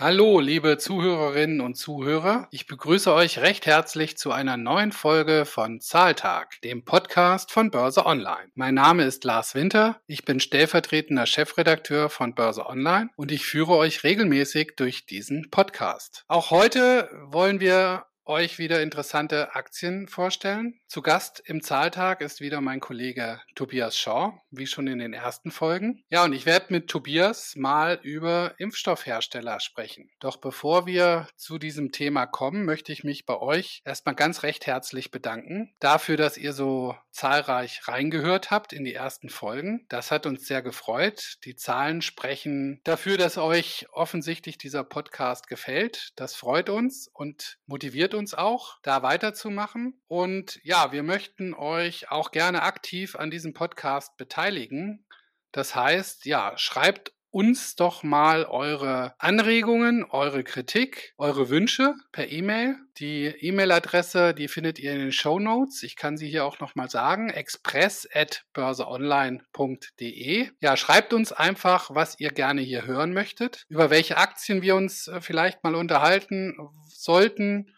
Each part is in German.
Hallo, liebe Zuhörerinnen und Zuhörer. Ich begrüße euch recht herzlich zu einer neuen Folge von Zahltag, dem Podcast von Börse Online. Mein Name ist Lars Winter. Ich bin stellvertretender Chefredakteur von Börse Online und ich führe euch regelmäßig durch diesen Podcast. Auch heute wollen wir euch wieder interessante Aktien vorstellen. Zu Gast im Zahltag ist wieder mein Kollege Tobias Shaw, wie schon in den ersten Folgen. Ja, und ich werde mit Tobias mal über Impfstoffhersteller sprechen. Doch bevor wir zu diesem Thema kommen, möchte ich mich bei euch erstmal ganz recht herzlich bedanken dafür, dass ihr so zahlreich reingehört habt in die ersten Folgen. Das hat uns sehr gefreut. Die Zahlen sprechen dafür, dass euch offensichtlich dieser Podcast gefällt. Das freut uns und motiviert uns uns auch, da weiterzumachen. Und ja, wir möchten euch auch gerne aktiv an diesem Podcast beteiligen. Das heißt, ja, schreibt uns doch mal eure Anregungen, eure Kritik, eure Wünsche per E-Mail. Die E-Mail-Adresse, die findet ihr in den Show Notes. Ich kann sie hier auch nochmal sagen. express.börseonline.de. Ja, schreibt uns einfach, was ihr gerne hier hören möchtet, über welche Aktien wir uns äh, vielleicht mal unterhalten sollten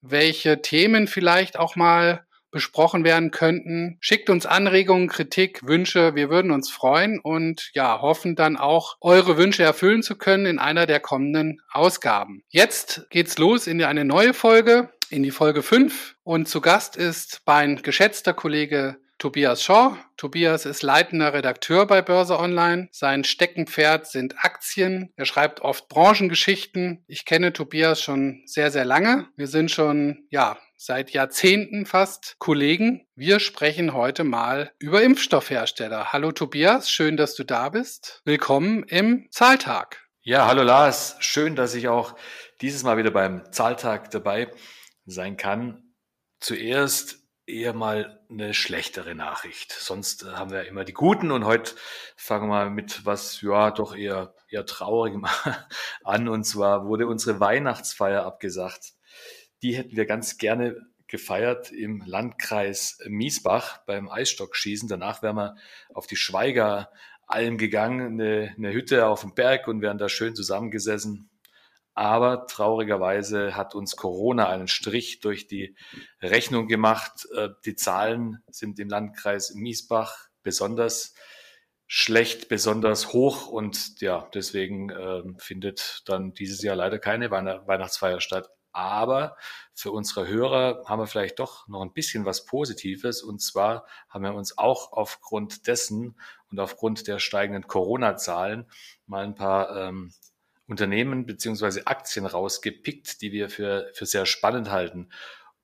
welche Themen vielleicht auch mal besprochen werden könnten. Schickt uns Anregungen, Kritik, Wünsche. Wir würden uns freuen und ja, hoffen dann auch, eure Wünsche erfüllen zu können in einer der kommenden Ausgaben. Jetzt geht's los in eine neue Folge, in die Folge 5. Und zu Gast ist mein geschätzter Kollege Tobias Shaw. Tobias ist leitender Redakteur bei Börse Online. Sein Steckenpferd sind Aktien. Er schreibt oft Branchengeschichten. Ich kenne Tobias schon sehr, sehr lange. Wir sind schon, ja, seit Jahrzehnten fast Kollegen. Wir sprechen heute mal über Impfstoffhersteller. Hallo Tobias, schön, dass du da bist. Willkommen im Zahltag. Ja, hallo Lars. Schön, dass ich auch dieses Mal wieder beim Zahltag dabei sein kann. Zuerst eher mal eine schlechtere Nachricht. Sonst äh, haben wir immer die guten und heute fangen wir mit was, ja, doch eher, eher traurigem an. Und zwar wurde unsere Weihnachtsfeier abgesagt. Die hätten wir ganz gerne gefeiert im Landkreis Miesbach beim Eisstockschießen. Danach wären wir auf die Schweiger Alm gegangen, eine, eine Hütte auf dem Berg und wären da schön zusammengesessen, aber traurigerweise hat uns Corona einen Strich durch die Rechnung gemacht. Äh, die Zahlen sind im Landkreis Miesbach besonders schlecht, besonders hoch und ja, deswegen äh, findet dann dieses Jahr leider keine Weihnachtsfeier statt. Aber für unsere Hörer haben wir vielleicht doch noch ein bisschen was Positives. Und zwar haben wir uns auch aufgrund dessen und aufgrund der steigenden Corona-Zahlen mal ein paar ähm, Unternehmen beziehungsweise Aktien rausgepickt, die wir für, für sehr spannend halten.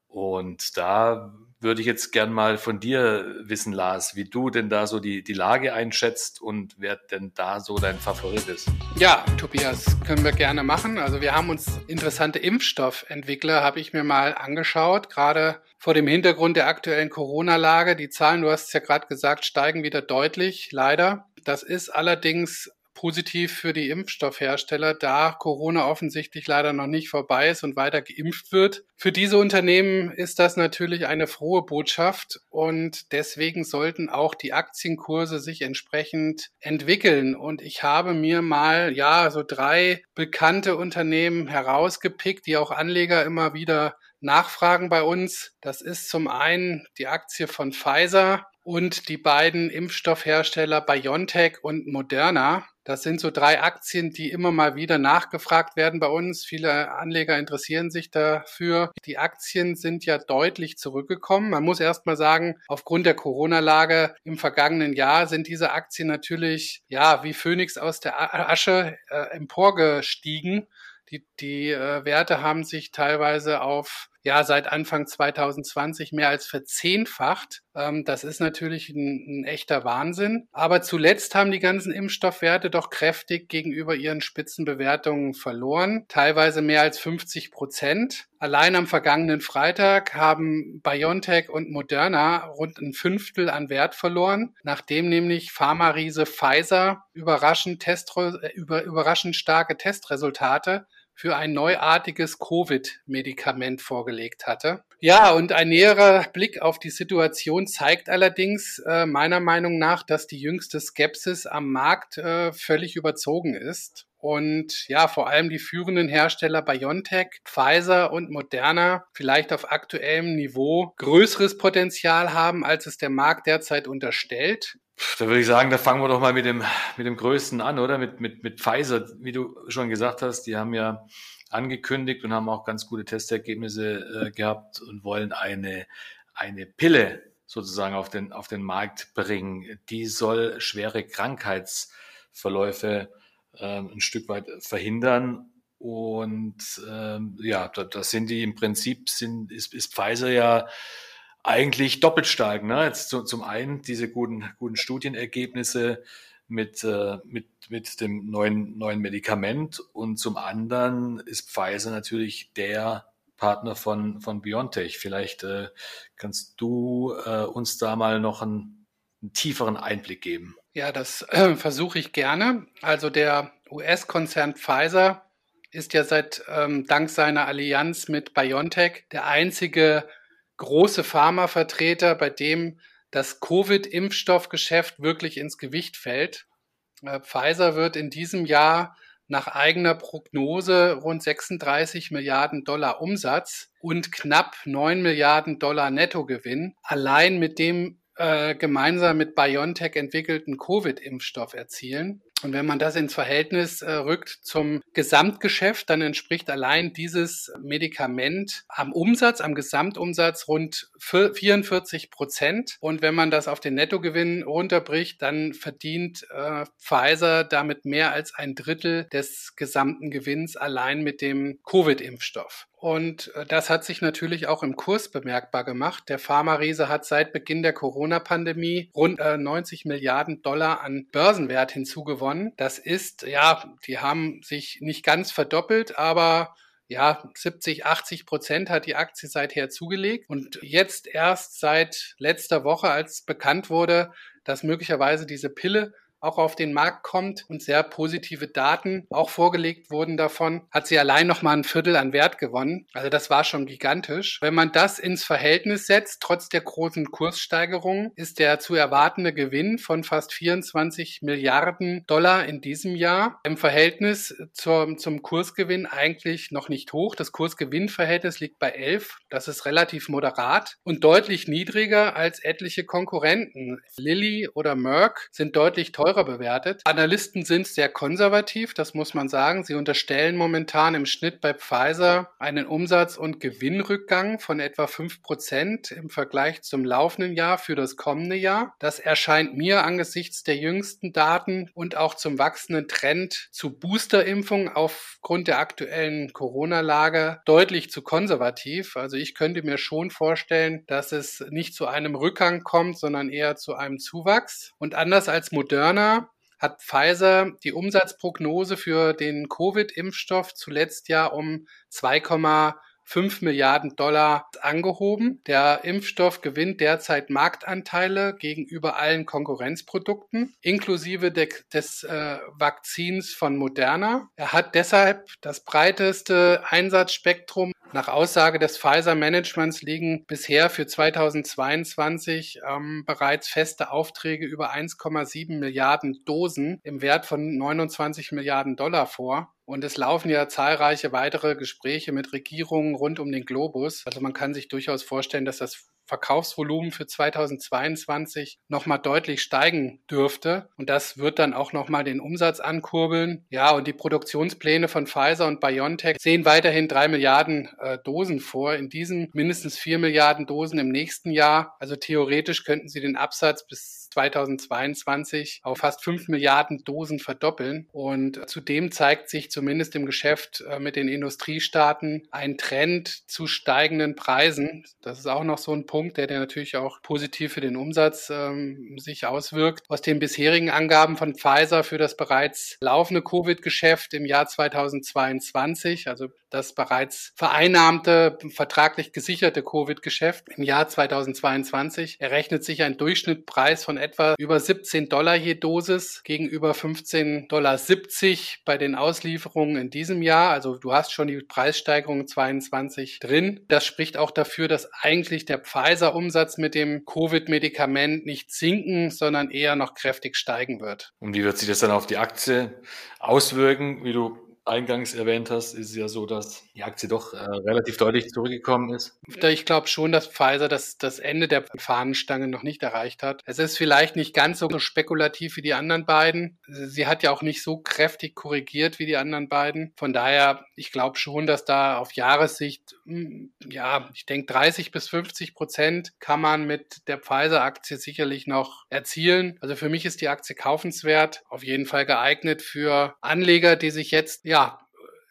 Und da würde ich jetzt gern mal von dir wissen, Lars, wie du denn da so die, die Lage einschätzt und wer denn da so dein Favorit ist. Ja, Tobias, können wir gerne machen. Also wir haben uns interessante Impfstoffentwickler, habe ich mir mal angeschaut, gerade vor dem Hintergrund der aktuellen Corona-Lage. Die Zahlen, du hast es ja gerade gesagt, steigen wieder deutlich, leider. Das ist allerdings positiv für die Impfstoffhersteller, da Corona offensichtlich leider noch nicht vorbei ist und weiter geimpft wird. Für diese Unternehmen ist das natürlich eine frohe Botschaft und deswegen sollten auch die Aktienkurse sich entsprechend entwickeln. Und ich habe mir mal, ja, so drei bekannte Unternehmen herausgepickt, die auch Anleger immer wieder nachfragen bei uns. Das ist zum einen die Aktie von Pfizer und die beiden Impfstoffhersteller BioNTech und Moderna. Das sind so drei Aktien, die immer mal wieder nachgefragt werden bei uns. Viele Anleger interessieren sich dafür. Die Aktien sind ja deutlich zurückgekommen. Man muss erst mal sagen, aufgrund der Corona-Lage im vergangenen Jahr sind diese Aktien natürlich, ja, wie Phönix aus der Asche äh, emporgestiegen. Die, die äh, Werte haben sich teilweise auf ja seit Anfang 2020 mehr als verzehnfacht. Ähm, das ist natürlich ein, ein, echter Wahnsinn. Aber zuletzt haben die ganzen Impfstoffwerte doch kräftig gegenüber ihren Spitzenbewertungen verloren, teilweise mehr als 50 Prozent. Allein am vergangenen Freitag haben BioNTech und Moderna rund ein Fünftel an Wert verloren, nachdem nämlich Pharma-Riese Pfizer überraschend, Test, äh, über, überraschend starke Testresultate für ein neuartiges Covid-Medikament vorgelegt hatte. Ja, und ein näherer Blick auf die Situation zeigt allerdings äh, meiner Meinung nach, dass die jüngste Skepsis am Markt äh, völlig überzogen ist. Und ja, vor allem die führenden Hersteller BioNTech, Pfizer und Moderna vielleicht auf aktuellem Niveau größeres Potenzial haben, als es der Markt derzeit unterstellt. Da würde ich sagen, da fangen wir doch mal mit dem, mit dem Größten an, oder? Mit, mit, mit Pfizer, wie du schon gesagt hast, die haben ja angekündigt und haben auch ganz gute Testergebnisse äh, gehabt und wollen eine, eine Pille sozusagen auf den, auf den Markt bringen. Die soll schwere Krankheitsverläufe ähm, ein Stück weit verhindern. Und ähm, ja, da, da sind die im Prinzip, sind, ist, ist Pfizer ja eigentlich doppelt stark. Ne? Jetzt zu, zum einen diese guten, guten Studienergebnisse mit, äh, mit, mit dem neuen, neuen Medikament und zum anderen ist Pfizer natürlich der Partner von, von BioNTech. Vielleicht äh, kannst du äh, uns da mal noch einen, einen tieferen Einblick geben. Ja, das äh, versuche ich gerne. Also der US-Konzern Pfizer ist ja seit ähm, dank seiner Allianz mit BioNTech der einzige große Pharmavertreter, bei dem das Covid-Impfstoffgeschäft wirklich ins Gewicht fällt. Äh, Pfizer wird in diesem Jahr nach eigener Prognose rund 36 Milliarden Dollar Umsatz und knapp 9 Milliarden Dollar Nettogewinn allein mit dem äh, gemeinsam mit BioNTech entwickelten Covid-Impfstoff erzielen. Und wenn man das ins Verhältnis äh, rückt zum Gesamtgeschäft, dann entspricht allein dieses Medikament am Umsatz, am Gesamtumsatz rund 44 Prozent. Und wenn man das auf den Nettogewinn runterbricht, dann verdient äh, Pfizer damit mehr als ein Drittel des gesamten Gewinns allein mit dem Covid-Impfstoff. Und äh, das hat sich natürlich auch im Kurs bemerkbar gemacht. Der Pharma-Riese hat seit Beginn der Corona-Pandemie rund 90 äh, Milliarden Dollar an Börsenwert hinzugewonnen. Das ist, ja, die haben sich nicht ganz verdoppelt, aber ja, 70, 80 Prozent hat die Aktie seither zugelegt. Und jetzt erst seit letzter Woche, als bekannt wurde, dass möglicherweise diese Pille auch auf den Markt kommt und sehr positive Daten auch vorgelegt wurden davon, hat sie allein noch mal ein Viertel an Wert gewonnen. Also das war schon gigantisch. Wenn man das ins Verhältnis setzt, trotz der großen Kurssteigerung, ist der zu erwartende Gewinn von fast 24 Milliarden Dollar in diesem Jahr im Verhältnis zur, zum Kursgewinn eigentlich noch nicht hoch. Das Kursgewinnverhältnis liegt bei 11. Das ist relativ moderat und deutlich niedriger als etliche Konkurrenten. Lilly oder Merck sind deutlich teurer teurer bewertet. Analysten sind sehr konservativ, das muss man sagen. Sie unterstellen momentan im Schnitt bei Pfizer einen Umsatz- und Gewinnrückgang von etwa 5% im Vergleich zum laufenden Jahr für das kommende Jahr. Das erscheint mir angesichts der jüngsten Daten und auch zum wachsenden Trend zu Boosterimpfungen aufgrund der aktuellen Corona-Lage deutlich zu konservativ. Also ich könnte mir schon vorstellen, dass es nicht zu einem Rückgang kommt, sondern eher zu einem Zuwachs. Und anders als Moderna Moderna hat Pfizer die Umsatzprognose für den Covid-Impfstoff zuletzt ja um 2,5 Milliarden Dollar angehoben. Der Impfstoff gewinnt derzeit Marktanteile gegenüber allen Konkurrenzprodukten, inklusive de des äh, Vakzins von Moderna. Er hat deshalb das breiteste Einsatzspektrum nach Aussage des Pfizer-Managements liegen bisher für 2022 ähm, bereits feste Aufträge über 1,7 Milliarden Dosen im Wert von 29 Milliarden Dollar vor. Und es laufen ja zahlreiche weitere Gespräche mit Regierungen rund um den Globus. Also man kann sich durchaus vorstellen, dass das Verkaufsvolumen für 2022 nochmal deutlich steigen dürfte. Und das wird dann auch nochmal den Umsatz ankurbeln. Ja, und die Produktionspläne von Pfizer und BioNTech sehen weiterhin drei Milliarden äh, Dosen vor. In diesen mindestens vier Milliarden Dosen im nächsten Jahr. Also theoretisch könnten sie den Absatz bis 2022 auf fast 5 Milliarden Dosen verdoppeln. Und zudem zeigt sich zumindest im Geschäft äh, mit den Industriestaaten ein Trend zu steigenden Preisen. Das ist auch noch so ein Punkt, der, der natürlich auch positiv für den Umsatz ähm, sich auswirkt. Aus den bisherigen Angaben von Pfizer für das bereits laufende Covid-Geschäft im Jahr 2022, also das bereits vereinnahmte, vertraglich gesicherte Covid-Geschäft im Jahr 2022, errechnet sich ein Durchschnittpreis von etwa über 17 Dollar je Dosis gegenüber 15,70 Dollar bei den Auslieferungen in diesem Jahr. Also du hast schon die Preissteigerung 22 drin. Das spricht auch dafür, dass eigentlich der Pfizer-Umsatz mit dem Covid-Medikament nicht sinken, sondern eher noch kräftig steigen wird. Und wie wird sich das dann auf die Aktie auswirken? Wie du eingangs erwähnt hast, ist es ja so, dass die Aktie doch äh, relativ deutlich zurückgekommen ist. Ich glaube schon, dass Pfizer das, das Ende der Fahnenstange noch nicht erreicht hat. Es ist vielleicht nicht ganz so spekulativ wie die anderen beiden. Sie hat ja auch nicht so kräftig korrigiert wie die anderen beiden. Von daher, ich glaube schon, dass da auf Jahressicht, hm, ja, ich denke 30 bis 50 Prozent kann man mit der Pfizer-Aktie sicherlich noch erzielen. Also für mich ist die Aktie kaufenswert, auf jeden Fall geeignet für Anleger, die sich jetzt ja, ja,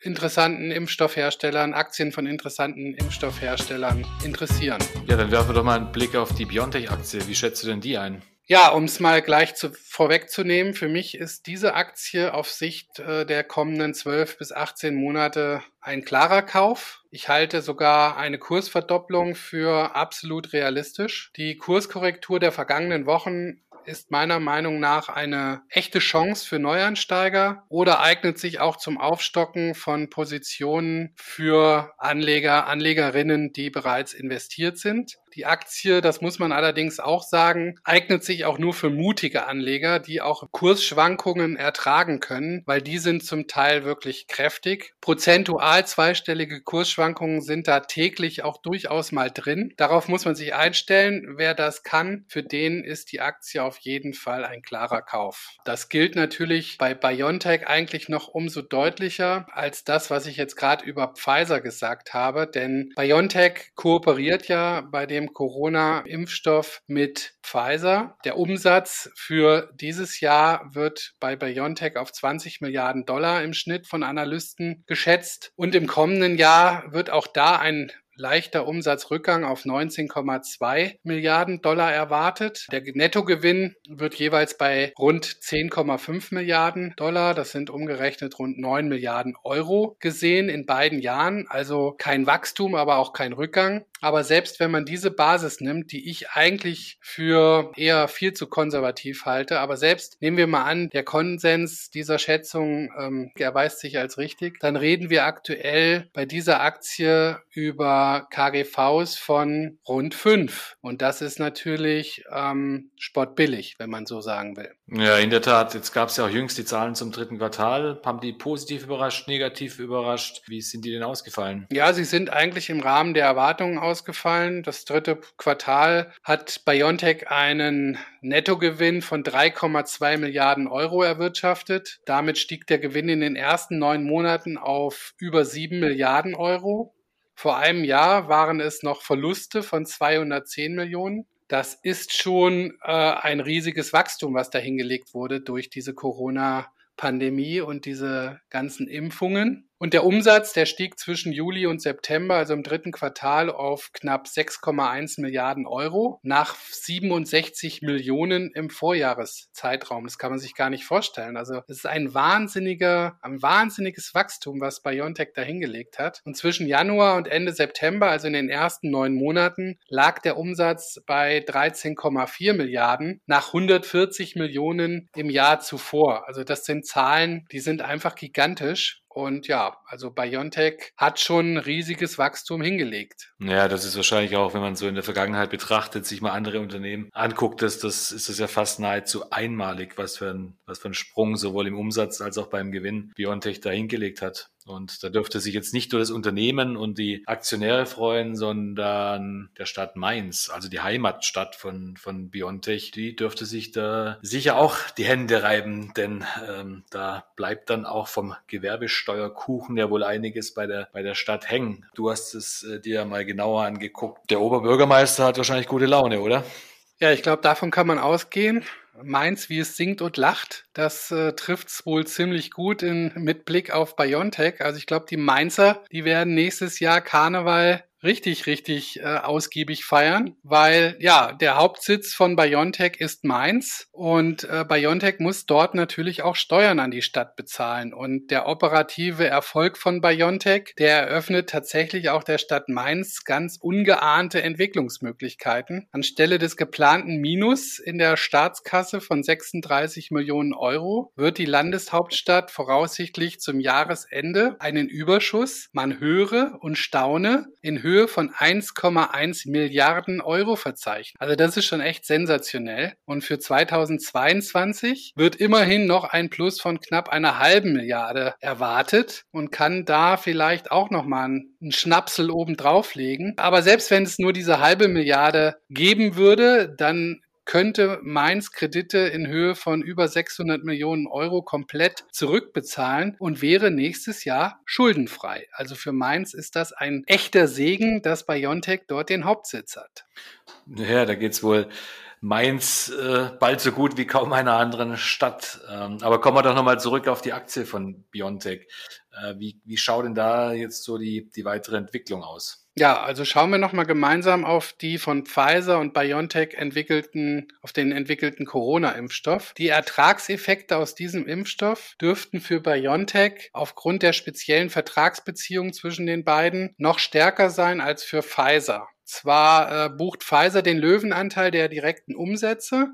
interessanten Impfstoffherstellern, Aktien von interessanten Impfstoffherstellern interessieren. Ja, dann werfen wir doch mal einen Blick auf die BioNTech-Aktie. Wie schätzt du denn die ein? Ja, um es mal gleich zu, vorwegzunehmen, für mich ist diese Aktie auf Sicht äh, der kommenden 12 bis 18 Monate ein klarer Kauf. Ich halte sogar eine Kursverdopplung für absolut realistisch. Die Kurskorrektur der vergangenen Wochen ist meiner Meinung nach eine echte Chance für Neuansteiger oder eignet sich auch zum Aufstocken von Positionen für Anleger, Anlegerinnen, die bereits investiert sind. Die Aktie, das muss man allerdings auch sagen, eignet sich auch nur für mutige Anleger, die auch Kursschwankungen ertragen können, weil die sind zum Teil wirklich kräftig. Prozentual zweistellige Kursschwankungen sind da täglich auch durchaus mal drin. Darauf muss man sich einstellen. Wer das kann, für den ist die Aktie auf jeden Fall ein klarer Kauf. Das gilt natürlich bei BioNTech eigentlich noch umso deutlicher als das, was ich jetzt gerade über Pfizer gesagt habe, denn BioNTech kooperiert ja bei dem dem Corona-Impfstoff mit Pfizer. Der Umsatz für dieses Jahr wird bei BioNTech auf 20 Milliarden Dollar im Schnitt von Analysten geschätzt. Und im kommenden Jahr wird auch da ein leichter Umsatzrückgang auf 19,2 Milliarden Dollar erwartet. Der Nettogewinn wird jeweils bei rund 10,5 Milliarden Dollar, das sind umgerechnet rund 9 Milliarden Euro gesehen in beiden Jahren. Also kein Wachstum, aber auch kein Rückgang. Aber selbst wenn man diese Basis nimmt, die ich eigentlich für eher viel zu konservativ halte, aber selbst nehmen wir mal an, der Konsens dieser Schätzung ähm, erweist sich als richtig, dann reden wir aktuell bei dieser Aktie über KGVs von rund fünf. Und das ist natürlich ähm, spottbillig, wenn man so sagen will. Ja, in der Tat. Jetzt gab es ja auch jüngst die Zahlen zum dritten Quartal. Haben die positiv überrascht, negativ überrascht? Wie sind die denn ausgefallen? Ja, sie sind eigentlich im Rahmen der Erwartungen ausgefallen. Das dritte Quartal hat BioNTech einen Nettogewinn von 3,2 Milliarden Euro erwirtschaftet. Damit stieg der Gewinn in den ersten neun Monaten auf über 7 Milliarden Euro. Vor einem Jahr waren es noch Verluste von 210 Millionen. Das ist schon äh, ein riesiges Wachstum, was da hingelegt wurde durch diese Corona-Pandemie und diese ganzen Impfungen. Und der Umsatz, der stieg zwischen Juli und September, also im dritten Quartal, auf knapp 6,1 Milliarden Euro nach 67 Millionen im Vorjahreszeitraum. Das kann man sich gar nicht vorstellen. Also es ist ein wahnsinniger, ein wahnsinniges Wachstum, was BioNTech da hingelegt hat. Und zwischen Januar und Ende September, also in den ersten neun Monaten, lag der Umsatz bei 13,4 Milliarden nach 140 Millionen im Jahr zuvor. Also das sind Zahlen, die sind einfach gigantisch. Und ja, also BioNTech hat schon riesiges Wachstum hingelegt. Ja, das ist wahrscheinlich auch, wenn man so in der Vergangenheit betrachtet, sich mal andere Unternehmen anguckt, dass das ist das ja fast nahezu einmalig, was für ein, was für ein Sprung sowohl im Umsatz als auch beim Gewinn BioNTech da hingelegt hat. Und da dürfte sich jetzt nicht nur das Unternehmen und die Aktionäre freuen, sondern der Stadt Mainz, also die Heimatstadt von, von Biontech, die dürfte sich da sicher auch die Hände reiben, denn ähm, da bleibt dann auch vom Gewerbesteuerkuchen ja wohl einiges bei der, bei der Stadt hängen. Du hast es äh, dir mal genauer angeguckt. Der Oberbürgermeister hat wahrscheinlich gute Laune, oder? Ja, ich glaube, davon kann man ausgehen. Mainz, wie es singt und lacht, das äh, trifft es wohl ziemlich gut in, mit Blick auf Biontech. Also ich glaube, die Mainzer, die werden nächstes Jahr Karneval richtig, richtig äh, ausgiebig feiern, weil ja, der Hauptsitz von BioNTech ist Mainz und äh, BioNTech muss dort natürlich auch Steuern an die Stadt bezahlen. Und der operative Erfolg von BioNTech, der eröffnet tatsächlich auch der Stadt Mainz ganz ungeahnte Entwicklungsmöglichkeiten. Anstelle des geplanten Minus in der Staatskasse von 36 Millionen Euro wird die Landeshauptstadt voraussichtlich zum Jahresende einen Überschuss, man höre und staune, in Höhe Höhe von 1,1 Milliarden Euro verzeichnet. Also das ist schon echt sensationell. Und für 2022 wird immerhin noch ein Plus von knapp einer halben Milliarde erwartet und kann da vielleicht auch nochmal einen Schnapsel oben drauflegen. Aber selbst wenn es nur diese halbe Milliarde geben würde, dann könnte Mainz Kredite in Höhe von über 600 Millionen Euro komplett zurückbezahlen und wäre nächstes Jahr schuldenfrei. Also für Mainz ist das ein echter Segen, dass Biontech dort den Hauptsitz hat. Ja, da geht's wohl Mainz äh, bald so gut wie kaum einer anderen Stadt. Ähm, aber kommen wir doch nochmal zurück auf die Aktie von Biontech. Äh, wie, wie schaut denn da jetzt so die, die weitere Entwicklung aus? Ja, also schauen wir nochmal gemeinsam auf die von Pfizer und BioNTech entwickelten, auf den entwickelten Corona-Impfstoff. Die Ertragseffekte aus diesem Impfstoff dürften für BioNTech aufgrund der speziellen Vertragsbeziehung zwischen den beiden noch stärker sein als für Pfizer. Zwar äh, bucht Pfizer den Löwenanteil der direkten Umsätze,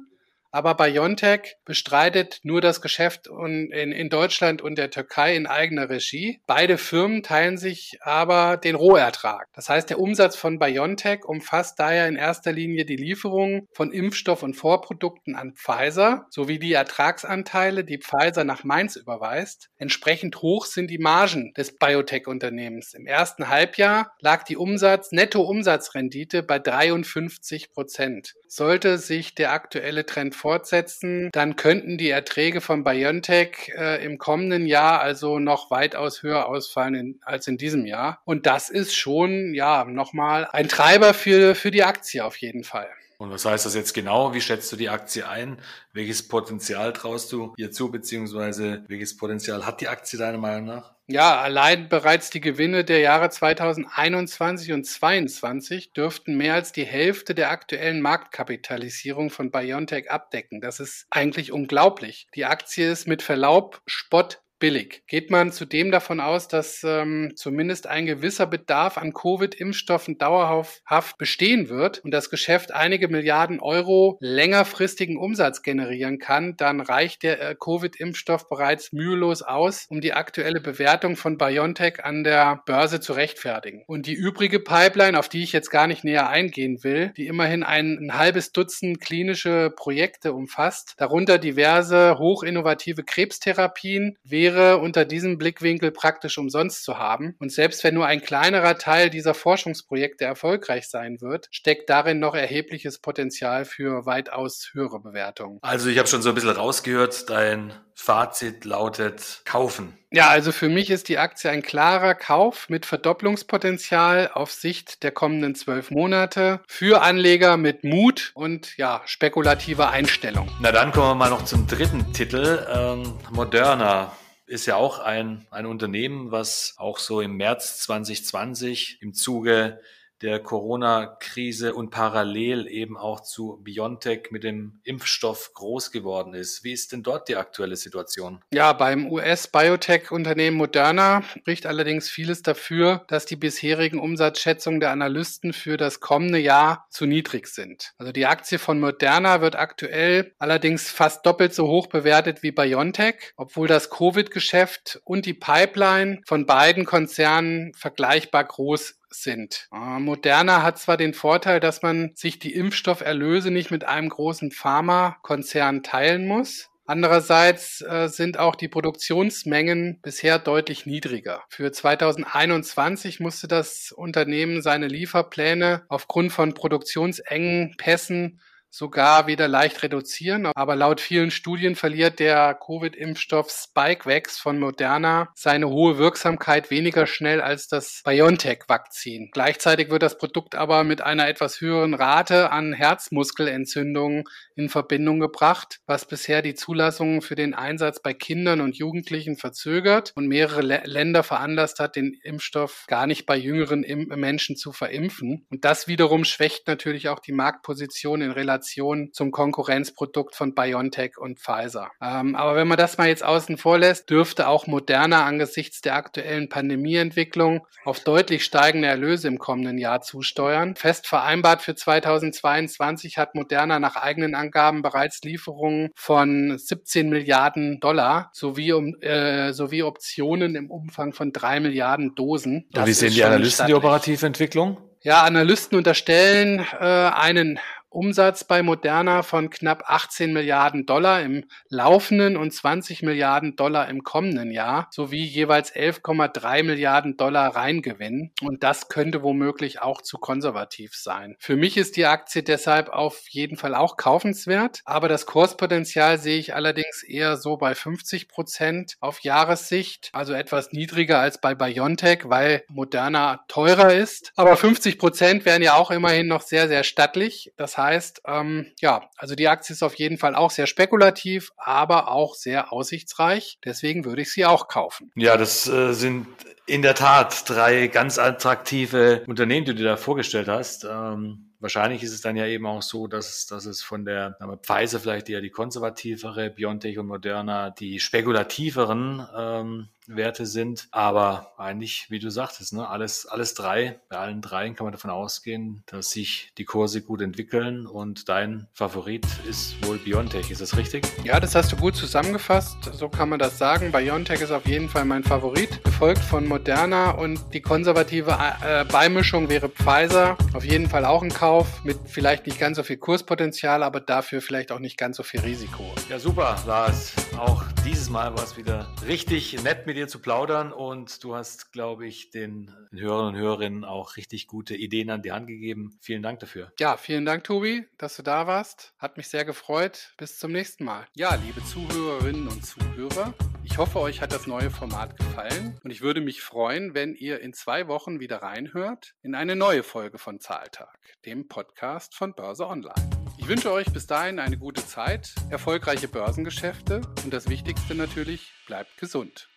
aber BioNTech bestreitet nur das Geschäft in, Deutschland und der Türkei in eigener Regie. Beide Firmen teilen sich aber den Rohertrag. Das heißt, der Umsatz von BioNTech umfasst daher in erster Linie die Lieferung von Impfstoff und Vorprodukten an Pfizer sowie die Ertragsanteile, die Pfizer nach Mainz überweist. Entsprechend hoch sind die Margen des Biotech-Unternehmens. Im ersten Halbjahr lag die Umsatz, Netto-Umsatzrendite bei 53 Prozent. Sollte sich der aktuelle Trend fortsetzen, dann könnten die Erträge von BioNTech äh, im kommenden Jahr also noch weitaus höher ausfallen in, als in diesem Jahr. Und das ist schon, ja, nochmal ein Treiber für, für die Aktie auf jeden Fall. Und was heißt das jetzt genau? Wie schätzt du die Aktie ein? Welches Potenzial traust du ihr zu, beziehungsweise welches Potenzial hat die Aktie deiner Meinung nach? Ja, allein bereits die Gewinne der Jahre 2021 und 2022 dürften mehr als die Hälfte der aktuellen Marktkapitalisierung von BioNTech abdecken. Das ist eigentlich unglaublich. Die Aktie ist mit Verlaub Spott billig. Geht man zudem davon aus, dass ähm, zumindest ein gewisser Bedarf an Covid-Impfstoffen dauerhaft bestehen wird und das Geschäft einige Milliarden Euro längerfristigen Umsatz generieren kann, dann reicht der äh, Covid-Impfstoff bereits mühelos aus, um die aktuelle Bewertung von BioNTech an der Börse zu rechtfertigen. Und die übrige Pipeline, auf die ich jetzt gar nicht näher eingehen will, die immerhin ein, ein halbes Dutzend klinische Projekte umfasst, darunter diverse hochinnovative Krebstherapien, wäre wäre unter diesem Blickwinkel praktisch umsonst zu haben. Und selbst wenn nur ein kleinerer Teil dieser Forschungsprojekte erfolgreich sein wird, steckt darin noch erhebliches Potenzial für weitaus höhere Bewertungen. Also ich habe schon so ein bisschen rausgehört, dein Fazit lautet kaufen. Ja, also für mich ist die Aktie ein klarer Kauf mit Verdopplungspotenzial auf Sicht der kommenden zwölf Monate für Anleger mit Mut und ja, spekulativer Einstellung. Na dann kommen wir mal noch zum dritten Titel, ähm, Moderna ist ja auch ein, ein Unternehmen, was auch so im März 2020 im Zuge der Corona-Krise und parallel eben auch zu BioNTech mit dem Impfstoff groß geworden ist. Wie ist denn dort die aktuelle Situation? Ja, beim US-Biotech-Unternehmen Moderna spricht allerdings vieles dafür, dass die bisherigen Umsatzschätzungen der Analysten für das kommende Jahr zu niedrig sind. Also die Aktie von Moderna wird aktuell allerdings fast doppelt so hoch bewertet wie BioNTech, obwohl das Covid-Geschäft und die Pipeline von beiden Konzernen vergleichbar groß sind. Äh, Moderna hat zwar den Vorteil, dass man sich die Impfstofferlöse nicht mit einem großen Pharmakonzern teilen muss. Andererseits äh, sind auch die Produktionsmengen bisher deutlich niedriger. Für 2021 musste das Unternehmen seine Lieferpläne aufgrund von Produktionsengpässen sogar wieder leicht reduzieren. Aber laut vielen Studien verliert der Covid-Impfstoff Spikevax von Moderna seine hohe Wirksamkeit weniger schnell als das BioNTech-Vakzin. Gleichzeitig wird das Produkt aber mit einer etwas höheren Rate an Herzmuskelentzündungen in Verbindung gebracht, was bisher die Zulassungen für den Einsatz bei Kindern und Jugendlichen verzögert und mehrere Länder veranlasst hat, den Impfstoff gar nicht bei jüngeren Menschen zu verimpfen. Und das wiederum schwächt natürlich auch die Marktposition in Relation zum Konkurrenzprodukt von BioNTech und Pfizer. Ähm, aber wenn man das mal jetzt außen vor lässt, dürfte auch Moderna angesichts der aktuellen Pandemieentwicklung auf deutlich steigende Erlöse im kommenden Jahr zusteuern. Fest vereinbart für 2022 hat Moderna nach eigenen Angaben bereits Lieferungen von 17 Milliarden Dollar sowie, um, äh, sowie Optionen im Umfang von drei Milliarden Dosen. Das wie sehen die Analysten die operative Entwicklung? Ja, Analysten unterstellen äh, einen Umsatz bei Moderna von knapp 18 Milliarden Dollar im laufenden und 20 Milliarden Dollar im kommenden Jahr sowie jeweils 11,3 Milliarden Dollar Reingewinn. Und das könnte womöglich auch zu konservativ sein. Für mich ist die Aktie deshalb auf jeden Fall auch kaufenswert, aber das Kurspotenzial sehe ich allerdings eher so bei 50 Prozent auf Jahressicht, also etwas niedriger als bei BioNTech, weil Moderna teurer ist. Aber 50 Prozent wären ja auch immerhin noch sehr, sehr stattlich. Das heißt, ähm, ja, also die Aktie ist auf jeden Fall auch sehr spekulativ, aber auch sehr aussichtsreich. Deswegen würde ich sie auch kaufen. Ja, das äh, sind in der Tat drei ganz attraktive Unternehmen, die du da vorgestellt hast. Ähm Wahrscheinlich ist es dann ja eben auch so, dass, dass es von der Pfizer vielleicht eher die konservativere, BioNTech und Moderna die spekulativeren ähm, Werte sind. Aber eigentlich, wie du sagtest, ne, alles, alles drei, bei allen dreien kann man davon ausgehen, dass sich die Kurse gut entwickeln und dein Favorit ist wohl Biontech. Ist das richtig? Ja, das hast du gut zusammengefasst. So kann man das sagen. Biontech ist auf jeden Fall mein Favorit, gefolgt von Moderna und die konservative äh, Beimischung wäre Pfizer. Auf jeden Fall auch ein Kauf mit vielleicht nicht ganz so viel Kurspotenzial, aber dafür vielleicht auch nicht ganz so viel Risiko. Ja, super, Lars. Auch dieses Mal war es wieder richtig nett mit dir zu plaudern und du hast, glaube ich, den Hörern und Hörerinnen auch richtig gute Ideen an die Hand gegeben. Vielen Dank dafür. Ja, vielen Dank, Tobi, dass du da warst. Hat mich sehr gefreut. Bis zum nächsten Mal. Ja, liebe Zuhörerinnen und Zuhörer, ich hoffe, euch hat das neue Format gefallen und ich würde mich freuen, wenn ihr in zwei Wochen wieder reinhört in eine neue Folge von Zahltag, dem Podcast von Börse Online. Ich wünsche euch bis dahin eine gute Zeit, erfolgreiche Börsengeschäfte und das Wichtigste natürlich, bleibt gesund.